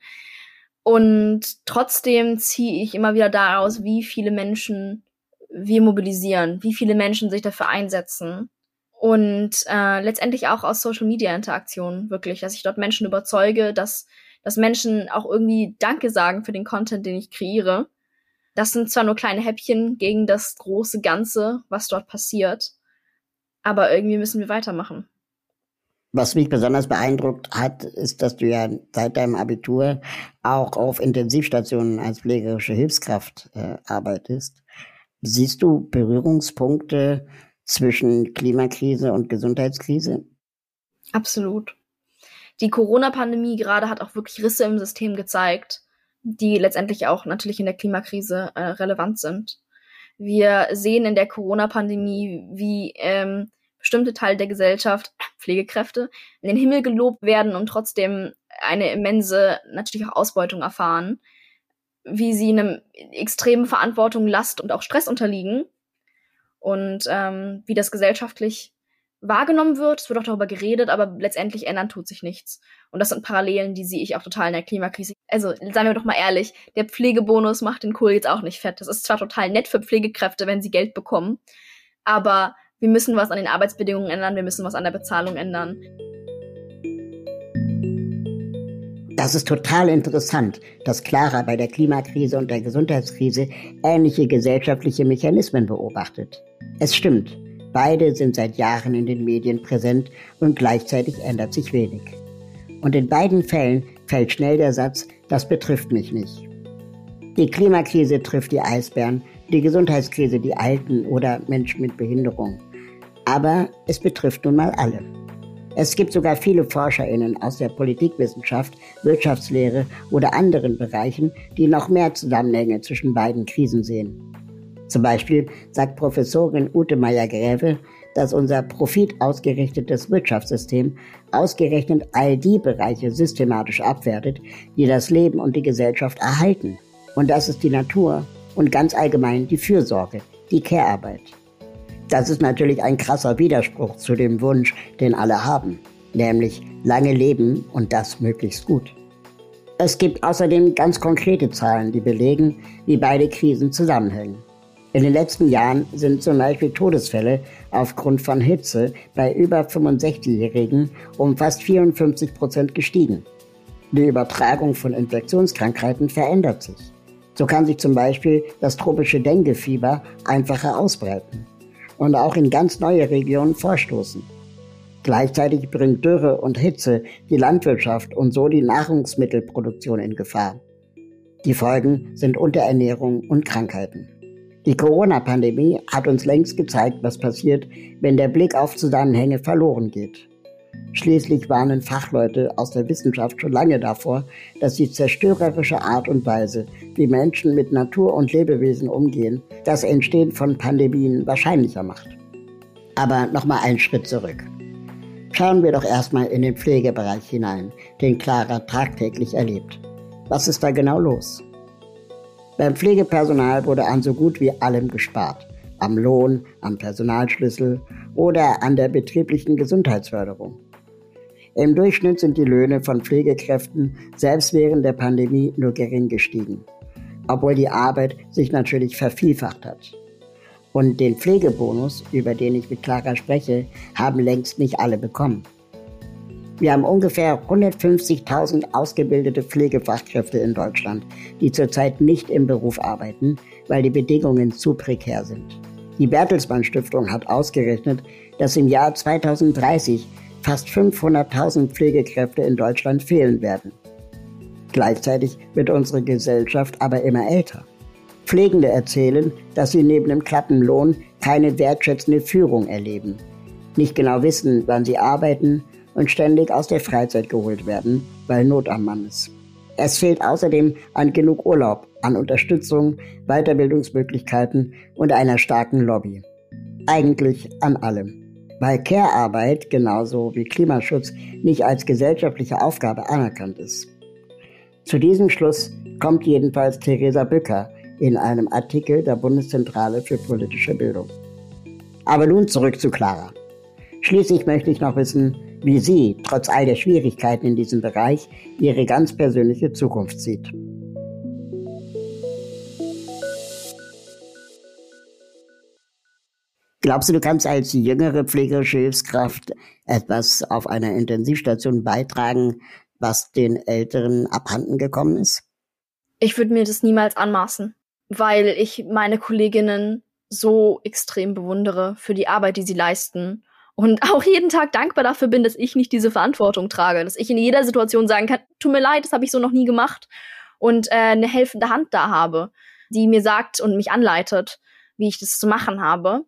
Und trotzdem ziehe ich immer wieder daraus, wie viele Menschen wir mobilisieren, wie viele Menschen sich dafür einsetzen und äh, letztendlich auch aus Social Media Interaktionen wirklich, dass ich dort Menschen überzeuge, dass dass Menschen auch irgendwie Danke sagen für den Content, den ich kreiere. Das sind zwar nur kleine Häppchen gegen das große Ganze, was dort passiert, aber irgendwie müssen wir weitermachen. Was mich besonders beeindruckt hat, ist, dass du ja seit deinem Abitur auch auf Intensivstationen als pflegerische Hilfskraft äh, arbeitest. Siehst du Berührungspunkte zwischen Klimakrise und Gesundheitskrise? Absolut. Die Corona-Pandemie gerade hat auch wirklich Risse im System gezeigt, die letztendlich auch natürlich in der Klimakrise äh, relevant sind. Wir sehen in der Corona-Pandemie, wie ähm, bestimmte Teile der Gesellschaft, Pflegekräfte, in den Himmel gelobt werden und trotzdem eine immense, natürlich auch Ausbeutung erfahren, wie sie einem extremen Verantwortung, Last und auch Stress unterliegen und ähm, wie das gesellschaftlich wahrgenommen wird. Es wird auch darüber geredet, aber letztendlich ändern tut sich nichts. Und das sind Parallelen, die sehe ich auch total in der Klimakrise. also seien wir doch mal ehrlich, der Pflegebonus macht den Kohl jetzt auch nicht fett. Das ist zwar total nett für Pflegekräfte, wenn sie Geld bekommen, aber wir müssen was an den Arbeitsbedingungen ändern, wir müssen was an der Bezahlung ändern. Das ist total interessant, dass Clara bei der Klimakrise und der Gesundheitskrise ähnliche gesellschaftliche Mechanismen beobachtet. Es stimmt, beide sind seit Jahren in den Medien präsent und gleichzeitig ändert sich wenig. Und in beiden Fällen fällt schnell der Satz, das betrifft mich nicht. Die Klimakrise trifft die Eisbären, die Gesundheitskrise die Alten oder Menschen mit Behinderung. Aber es betrifft nun mal alle. Es gibt sogar viele ForscherInnen aus der Politikwissenschaft, Wirtschaftslehre oder anderen Bereichen, die noch mehr Zusammenhänge zwischen beiden Krisen sehen. Zum Beispiel sagt Professorin Ute Meyer-Gräve, dass unser profitausgerichtetes Wirtschaftssystem ausgerechnet all die Bereiche systematisch abwertet, die das Leben und die Gesellschaft erhalten. Und das ist die Natur und ganz allgemein die Fürsorge, die Care-Arbeit. Das ist natürlich ein krasser Widerspruch zu dem Wunsch, den alle haben, nämlich lange leben und das möglichst gut. Es gibt außerdem ganz konkrete Zahlen, die belegen, wie beide Krisen zusammenhängen. In den letzten Jahren sind zum Beispiel Todesfälle aufgrund von Hitze bei über 65-Jährigen um fast 54 Prozent gestiegen. Die Übertragung von Infektionskrankheiten verändert sich. So kann sich zum Beispiel das tropische Denguefieber einfacher ausbreiten und auch in ganz neue Regionen vorstoßen. Gleichzeitig bringt Dürre und Hitze die Landwirtschaft und so die Nahrungsmittelproduktion in Gefahr. Die Folgen sind Unterernährung und Krankheiten. Die Corona-Pandemie hat uns längst gezeigt, was passiert, wenn der Blick auf Zusammenhänge verloren geht. Schließlich warnen Fachleute aus der Wissenschaft schon lange davor, dass die zerstörerische Art und Weise, wie Menschen mit Natur und Lebewesen umgehen, das Entstehen von Pandemien wahrscheinlicher macht. Aber nochmal einen Schritt zurück. Schauen wir doch erstmal in den Pflegebereich hinein, den Clara tagtäglich erlebt. Was ist da genau los? Beim Pflegepersonal wurde an so gut wie allem gespart. Am Lohn, am Personalschlüssel oder an der betrieblichen Gesundheitsförderung. Im Durchschnitt sind die Löhne von Pflegekräften selbst während der Pandemie nur gering gestiegen, obwohl die Arbeit sich natürlich vervielfacht hat. Und den Pflegebonus, über den ich mit Clara spreche, haben längst nicht alle bekommen. Wir haben ungefähr 150.000 ausgebildete Pflegefachkräfte in Deutschland, die zurzeit nicht im Beruf arbeiten, weil die Bedingungen zu prekär sind. Die Bertelsmann Stiftung hat ausgerechnet, dass im Jahr 2030 fast 500.000 Pflegekräfte in Deutschland fehlen werden. Gleichzeitig wird unsere Gesellschaft aber immer älter. Pflegende erzählen, dass sie neben dem klappen Lohn keine wertschätzende Führung erleben, nicht genau wissen, wann sie arbeiten und ständig aus der Freizeit geholt werden, weil Not am Mann ist. Es fehlt außerdem an genug Urlaub, an Unterstützung, Weiterbildungsmöglichkeiten und einer starken Lobby. Eigentlich an allem. Weil Care-Arbeit genauso wie Klimaschutz nicht als gesellschaftliche Aufgabe anerkannt ist. Zu diesem Schluss kommt jedenfalls Theresa Bücker in einem Artikel der Bundeszentrale für politische Bildung. Aber nun zurück zu Clara. Schließlich möchte ich noch wissen, wie sie, trotz all der Schwierigkeiten in diesem Bereich, ihre ganz persönliche Zukunft sieht. Glaubst du, du kannst als jüngere pflegerische Hilfskraft etwas auf einer Intensivstation beitragen, was den Älteren abhanden gekommen ist? Ich würde mir das niemals anmaßen, weil ich meine Kolleginnen so extrem bewundere für die Arbeit, die sie leisten und auch jeden Tag dankbar dafür bin, dass ich nicht diese Verantwortung trage, dass ich in jeder Situation sagen kann, tut mir leid, das habe ich so noch nie gemacht und äh, eine helfende Hand da habe, die mir sagt und mich anleitet, wie ich das zu machen habe.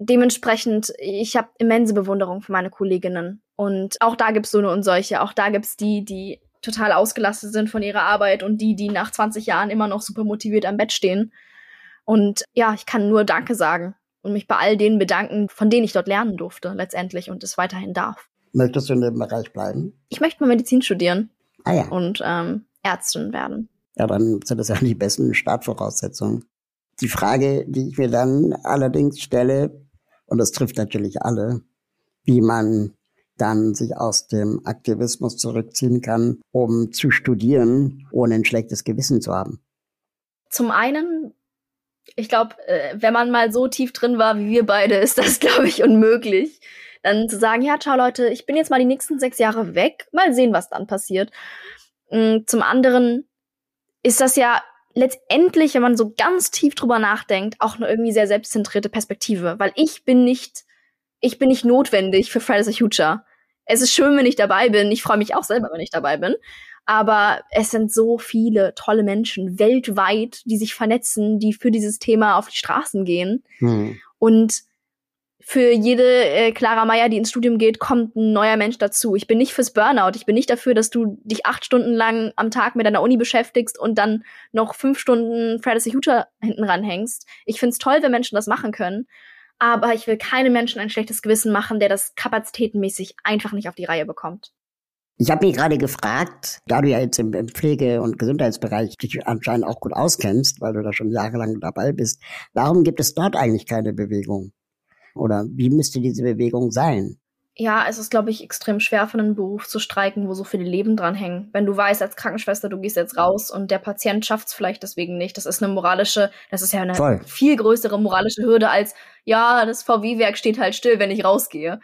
Dementsprechend, ich habe immense Bewunderung für meine Kolleginnen. Und auch da gibt's so eine und solche. Auch da gibt's die, die total ausgelastet sind von ihrer Arbeit und die, die nach 20 Jahren immer noch super motiviert am Bett stehen. Und ja, ich kann nur Danke sagen und mich bei all denen bedanken, von denen ich dort lernen durfte letztendlich und es weiterhin darf. Möchtest du in dem Bereich bleiben? Ich möchte mal Medizin studieren. Ah ja. Und ähm, Ärztin werden. Ja, dann sind das ja die besten Startvoraussetzungen. Die Frage, die ich mir dann allerdings stelle, und das trifft natürlich alle, wie man dann sich aus dem Aktivismus zurückziehen kann, um zu studieren, ohne ein schlechtes Gewissen zu haben? Zum einen, ich glaube, äh, wenn man mal so tief drin war wie wir beide, ist das, glaube ich, unmöglich. Dann zu sagen, ja, ciao Leute, ich bin jetzt mal die nächsten sechs Jahre weg, mal sehen, was dann passiert. Mm, zum anderen ist das ja letztendlich, wenn man so ganz tief drüber nachdenkt, auch eine irgendwie sehr selbstzentrierte Perspektive, weil ich bin nicht, ich bin nicht notwendig für Fridays for Future. Es ist schön, wenn ich dabei bin. Ich freue mich auch selber, wenn ich dabei bin. Aber es sind so viele tolle Menschen weltweit, die sich vernetzen, die für dieses Thema auf die Straßen gehen. Hm. Und für jede äh, Clara Meyer, die ins Studium geht, kommt ein neuer Mensch dazu. Ich bin nicht fürs Burnout. Ich bin nicht dafür, dass du dich acht Stunden lang am Tag mit deiner Uni beschäftigst und dann noch fünf Stunden Fridays for Future hinten ranhängst. Ich find's toll, wenn Menschen das machen können. Aber ich will keinem Menschen ein schlechtes Gewissen machen, der das kapazitätenmäßig einfach nicht auf die Reihe bekommt. Ich habe mich gerade gefragt, da du ja jetzt im, im Pflege- und Gesundheitsbereich dich anscheinend auch gut auskennst, weil du da schon jahrelang dabei bist, warum gibt es dort eigentlich keine Bewegung? Oder wie müsste diese Bewegung sein? Ja, es ist, glaube ich, extrem schwer für einen Beruf zu streiken, wo so viele Leben dran hängen. Wenn du weißt als Krankenschwester, du gehst jetzt raus und der Patient schafft es vielleicht deswegen nicht. Das ist eine moralische, das ist ja eine Voll. viel größere moralische Hürde als, ja, das VW-Werk steht halt still, wenn ich rausgehe.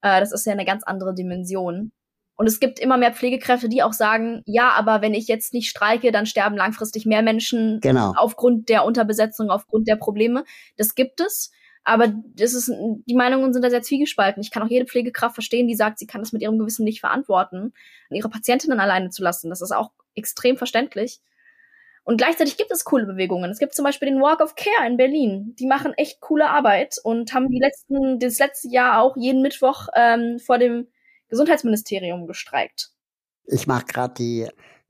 Äh, das ist ja eine ganz andere Dimension. Und es gibt immer mehr Pflegekräfte, die auch sagen, ja, aber wenn ich jetzt nicht streike, dann sterben langfristig mehr Menschen genau. aufgrund der Unterbesetzung, aufgrund der Probleme. Das gibt es. Aber das ist, die Meinungen sind da sehr zwiegespalten. Ich kann auch jede Pflegekraft verstehen, die sagt, sie kann das mit ihrem Gewissen nicht verantworten, ihre Patientinnen alleine zu lassen. Das ist auch extrem verständlich. Und gleichzeitig gibt es coole Bewegungen. Es gibt zum Beispiel den Walk of Care in Berlin. Die machen echt coole Arbeit und haben die letzten, das letzte Jahr auch jeden Mittwoch ähm, vor dem Gesundheitsministerium gestreikt. Ich mache gerade die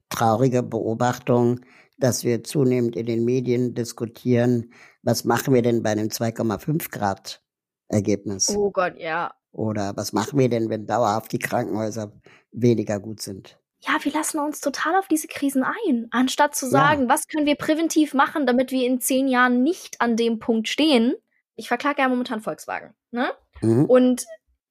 traurige Beobachtung, dass wir zunehmend in den Medien diskutieren, was machen wir denn bei einem 2,5 Grad Ergebnis? Oh Gott, ja. Oder was machen wir denn, wenn dauerhaft die Krankenhäuser weniger gut sind? Ja, wir lassen uns total auf diese Krisen ein, anstatt zu sagen, ja. was können wir präventiv machen, damit wir in zehn Jahren nicht an dem Punkt stehen. Ich verklage ja momentan Volkswagen. Ne? Mhm. Und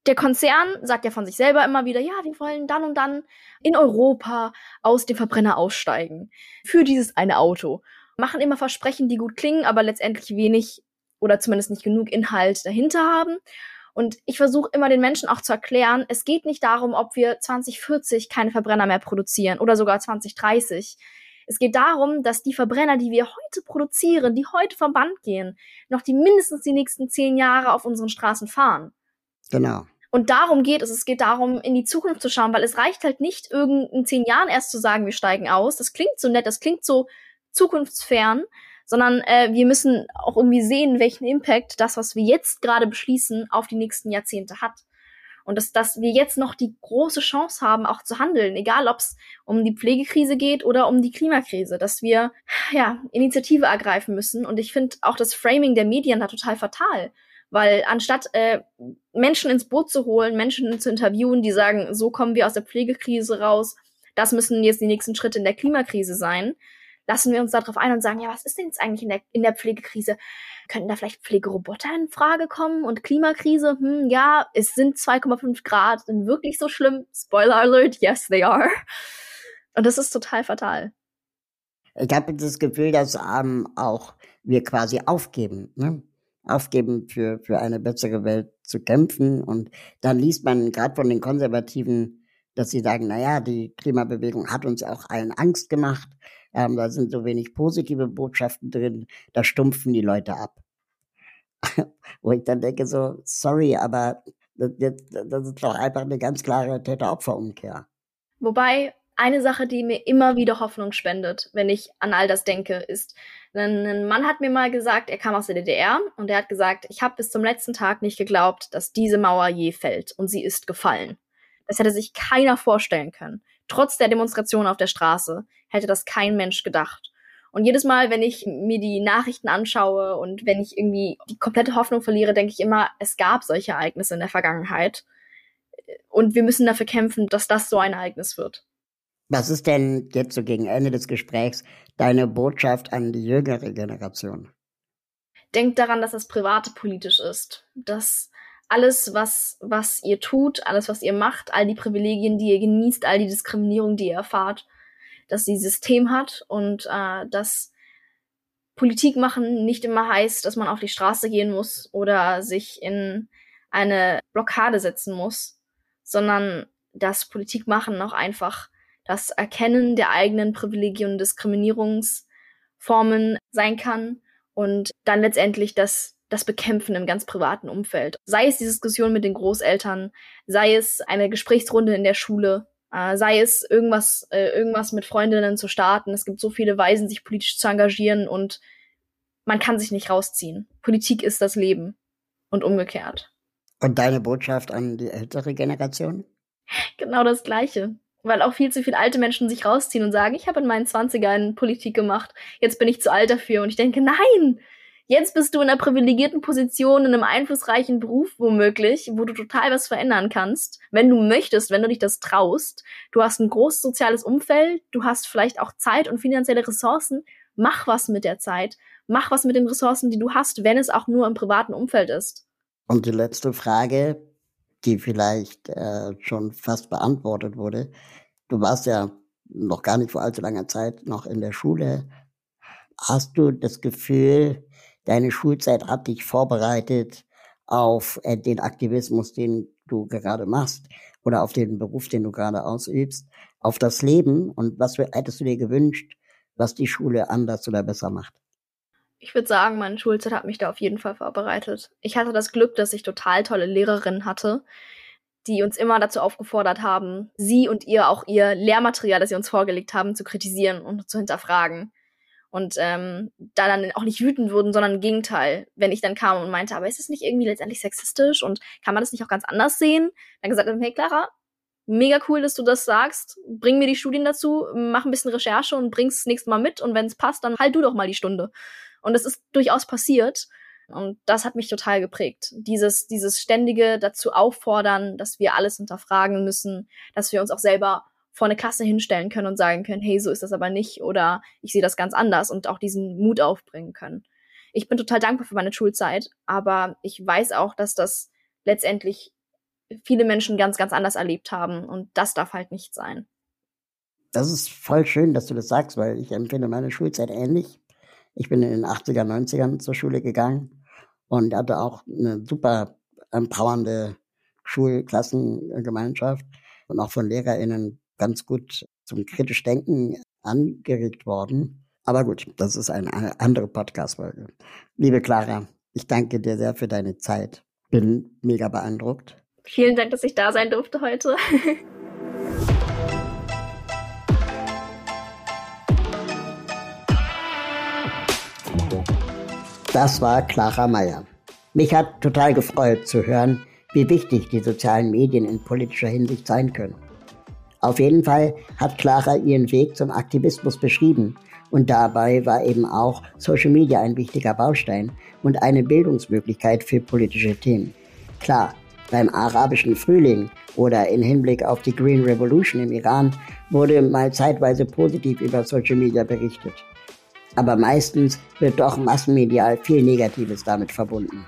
der Konzern sagt ja von sich selber immer wieder, ja, wir wollen dann und dann in Europa aus dem Verbrenner aussteigen. Für dieses eine Auto. Machen immer Versprechen, die gut klingen, aber letztendlich wenig oder zumindest nicht genug Inhalt dahinter haben. Und ich versuche immer den Menschen auch zu erklären, es geht nicht darum, ob wir 2040 keine Verbrenner mehr produzieren oder sogar 2030. Es geht darum, dass die Verbrenner, die wir heute produzieren, die heute vom Band gehen, noch die mindestens die nächsten zehn Jahre auf unseren Straßen fahren. Genau. Und darum geht es. Es geht darum, in die Zukunft zu schauen, weil es reicht halt nicht, irgend in zehn Jahren erst zu sagen, wir steigen aus. Das klingt so nett, das klingt so zukunftsfern, sondern äh, wir müssen auch irgendwie sehen, welchen Impact das, was wir jetzt gerade beschließen, auf die nächsten Jahrzehnte hat. Und dass, dass wir jetzt noch die große Chance haben, auch zu handeln, egal ob es um die Pflegekrise geht oder um die Klimakrise, dass wir ja Initiative ergreifen müssen. Und ich finde auch das Framing der Medien da total fatal. Weil anstatt äh, Menschen ins Boot zu holen, Menschen zu interviewen, die sagen, so kommen wir aus der Pflegekrise raus, das müssen jetzt die nächsten Schritte in der Klimakrise sein, lassen wir uns darauf ein und sagen, ja, was ist denn jetzt eigentlich in der, in der Pflegekrise? Könnten da vielleicht Pflegeroboter in Frage kommen und Klimakrise? Hm, ja, es sind 2,5 Grad, sind wirklich so schlimm. Spoiler alert, yes, they are. Und das ist total fatal. Ich habe das Gefühl, dass ähm, auch wir quasi aufgeben. Ne? Aufgeben, für, für eine bessere Welt zu kämpfen. Und dann liest man gerade von den Konservativen, dass sie sagen, na ja, die Klimabewegung hat uns auch allen Angst gemacht. Ähm, da sind so wenig positive Botschaften drin, da stumpfen die Leute ab. Wo ich dann denke so, sorry, aber das, das ist doch einfach eine ganz klare Täter-Opfer-Umkehr. Wobei eine Sache, die mir immer wieder Hoffnung spendet, wenn ich an all das denke, ist, ein Mann hat mir mal gesagt, er kam aus der DDR und er hat gesagt, ich habe bis zum letzten Tag nicht geglaubt, dass diese Mauer je fällt und sie ist gefallen. Das hätte sich keiner vorstellen können. Trotz der Demonstration auf der Straße hätte das kein Mensch gedacht. Und jedes Mal, wenn ich mir die Nachrichten anschaue und wenn ich irgendwie die komplette Hoffnung verliere, denke ich immer, es gab solche Ereignisse in der Vergangenheit. Und wir müssen dafür kämpfen, dass das so ein Ereignis wird. Was ist denn jetzt so gegen Ende des Gesprächs deine Botschaft an die jüngere Generation? Denkt daran, dass das Private politisch ist. Dass alles, was, was ihr tut, alles, was ihr macht, all die Privilegien, die ihr genießt, all die Diskriminierung, die ihr erfahrt, dass sie System hat und äh, dass Politik machen nicht immer heißt, dass man auf die Straße gehen muss oder sich in eine Blockade setzen muss, sondern dass Politik machen auch einfach das Erkennen der eigenen Privilegien und Diskriminierungsformen sein kann und dann letztendlich das, das Bekämpfen im ganz privaten Umfeld. Sei es die Diskussion mit den Großeltern, sei es eine Gesprächsrunde in der Schule, äh, sei es irgendwas, äh, irgendwas mit Freundinnen zu starten. Es gibt so viele Weisen, sich politisch zu engagieren und man kann sich nicht rausziehen. Politik ist das Leben und umgekehrt. Und deine Botschaft an die ältere Generation? Genau das Gleiche. Weil auch viel zu viele alte Menschen sich rausziehen und sagen, ich habe in meinen Zwanzigern Politik gemacht, jetzt bin ich zu alt dafür. Und ich denke, nein, jetzt bist du in einer privilegierten Position, in einem einflussreichen Beruf womöglich, wo du total was verändern kannst, wenn du möchtest, wenn du dich das traust. Du hast ein großes soziales Umfeld, du hast vielleicht auch Zeit und finanzielle Ressourcen. Mach was mit der Zeit. Mach was mit den Ressourcen, die du hast, wenn es auch nur im privaten Umfeld ist. Und die letzte Frage, die vielleicht äh, schon fast beantwortet wurde. Du warst ja noch gar nicht vor allzu langer Zeit noch in der Schule. Hast du das Gefühl, deine Schulzeit hat dich vorbereitet auf äh, den Aktivismus, den du gerade machst oder auf den Beruf, den du gerade ausübst, auf das Leben und was hättest du dir gewünscht, was die Schule anders oder besser macht? Ich würde sagen, meine Schulzeit hat mich da auf jeden Fall vorbereitet. Ich hatte das Glück, dass ich total tolle Lehrerinnen hatte, die uns immer dazu aufgefordert haben, sie und ihr auch ihr Lehrmaterial, das sie uns vorgelegt haben, zu kritisieren und zu hinterfragen. Und ähm, da dann auch nicht wütend wurden, sondern im Gegenteil, wenn ich dann kam und meinte, aber ist es nicht irgendwie letztendlich sexistisch und kann man das nicht auch ganz anders sehen? Dann gesagt hey Clara, mega cool, dass du das sagst. Bring mir die Studien dazu, mach ein bisschen Recherche und bring's das nächste Mal mit. Und wenn es passt, dann halt du doch mal die Stunde. Und es ist durchaus passiert. Und das hat mich total geprägt. Dieses, dieses ständige dazu auffordern, dass wir alles hinterfragen müssen, dass wir uns auch selber vor eine Klasse hinstellen können und sagen können, hey, so ist das aber nicht oder ich sehe das ganz anders und auch diesen Mut aufbringen können. Ich bin total dankbar für meine Schulzeit, aber ich weiß auch, dass das letztendlich viele Menschen ganz, ganz anders erlebt haben und das darf halt nicht sein. Das ist voll schön, dass du das sagst, weil ich empfinde meine Schulzeit ähnlich. Ich bin in den 80er, 90ern zur Schule gegangen und hatte auch eine super empowernde Schulklassengemeinschaft und auch von LehrerInnen ganz gut zum kritisch Denken angeregt worden. Aber gut, das ist eine andere Podcast-Folge. Liebe Clara, ich danke dir sehr für deine Zeit. Bin mega beeindruckt. Vielen Dank, dass ich da sein durfte heute. Das war Clara Meyer. Mich hat total gefreut zu hören, wie wichtig die sozialen Medien in politischer Hinsicht sein können. Auf jeden Fall hat Clara ihren Weg zum Aktivismus beschrieben und dabei war eben auch Social Media ein wichtiger Baustein und eine Bildungsmöglichkeit für politische Themen. Klar, beim arabischen Frühling oder in Hinblick auf die Green Revolution im Iran wurde mal zeitweise positiv über Social Media berichtet aber meistens wird doch massenmedial viel Negatives damit verbunden.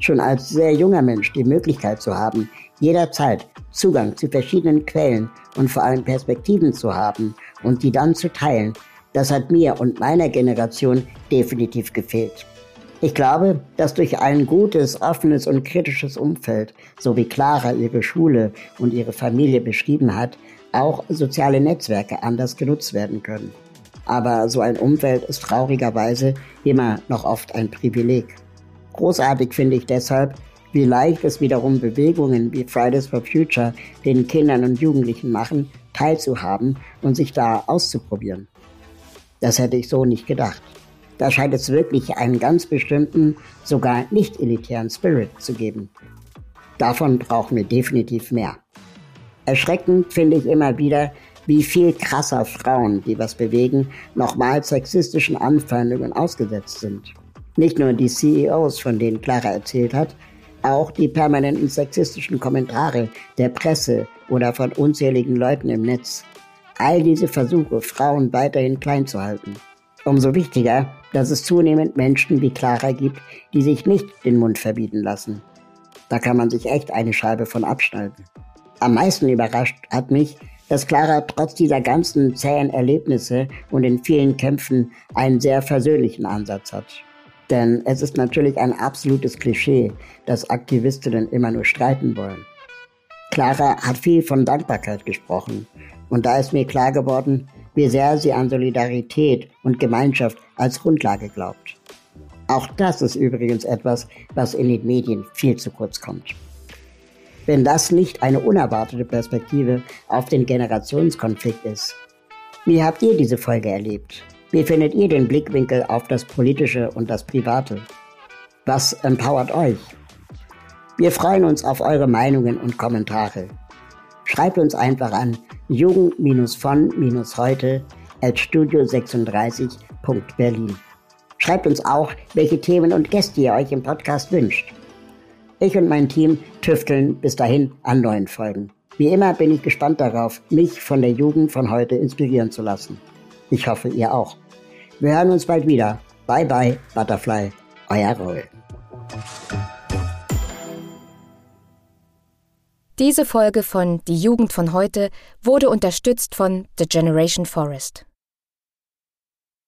Schon als sehr junger Mensch die Möglichkeit zu haben, jederzeit Zugang zu verschiedenen Quellen und vor allem Perspektiven zu haben und die dann zu teilen, das hat mir und meiner Generation definitiv gefehlt. Ich glaube, dass durch ein gutes, offenes und kritisches Umfeld, so wie Clara ihre Schule und ihre Familie beschrieben hat, auch soziale Netzwerke anders genutzt werden können. Aber so ein Umfeld ist traurigerweise immer noch oft ein Privileg. Großartig finde ich deshalb, wie leicht es wiederum Bewegungen wie Fridays for Future den Kindern und Jugendlichen machen, teilzuhaben und sich da auszuprobieren. Das hätte ich so nicht gedacht. Da scheint es wirklich einen ganz bestimmten, sogar nicht elitären Spirit zu geben. Davon brauchen wir definitiv mehr. Erschreckend finde ich immer wieder, wie viel krasser Frauen, die was bewegen, nochmal sexistischen Anfeindungen ausgesetzt sind. Nicht nur die CEOs, von denen Clara erzählt hat, auch die permanenten sexistischen Kommentare der Presse oder von unzähligen Leuten im Netz. All diese Versuche, Frauen weiterhin klein zu halten. Umso wichtiger, dass es zunehmend Menschen wie Clara gibt, die sich nicht den Mund verbieten lassen. Da kann man sich echt eine Scheibe von abschneiden. Am meisten überrascht hat mich, dass Clara trotz dieser ganzen zähen Erlebnisse und den vielen Kämpfen einen sehr versöhnlichen Ansatz hat. Denn es ist natürlich ein absolutes Klischee, dass Aktivistinnen immer nur streiten wollen. Clara hat viel von Dankbarkeit gesprochen und da ist mir klar geworden, wie sehr sie an Solidarität und Gemeinschaft als Grundlage glaubt. Auch das ist übrigens etwas, was in den Medien viel zu kurz kommt. Wenn das nicht eine unerwartete Perspektive auf den Generationskonflikt ist. Wie habt ihr diese Folge erlebt? Wie findet ihr den Blickwinkel auf das Politische und das Private? Was empowert euch? Wir freuen uns auf eure Meinungen und Kommentare. Schreibt uns einfach an jugend-von-heute at studio36.berlin. Schreibt uns auch, welche Themen und Gäste ihr euch im Podcast wünscht. Ich und mein Team tüfteln bis dahin an neuen Folgen. Wie immer bin ich gespannt darauf, mich von der Jugend von heute inspirieren zu lassen. Ich hoffe, ihr auch. Wir hören uns bald wieder. Bye bye, Butterfly, euer Roll. Diese Folge von Die Jugend von heute wurde unterstützt von The Generation Forest.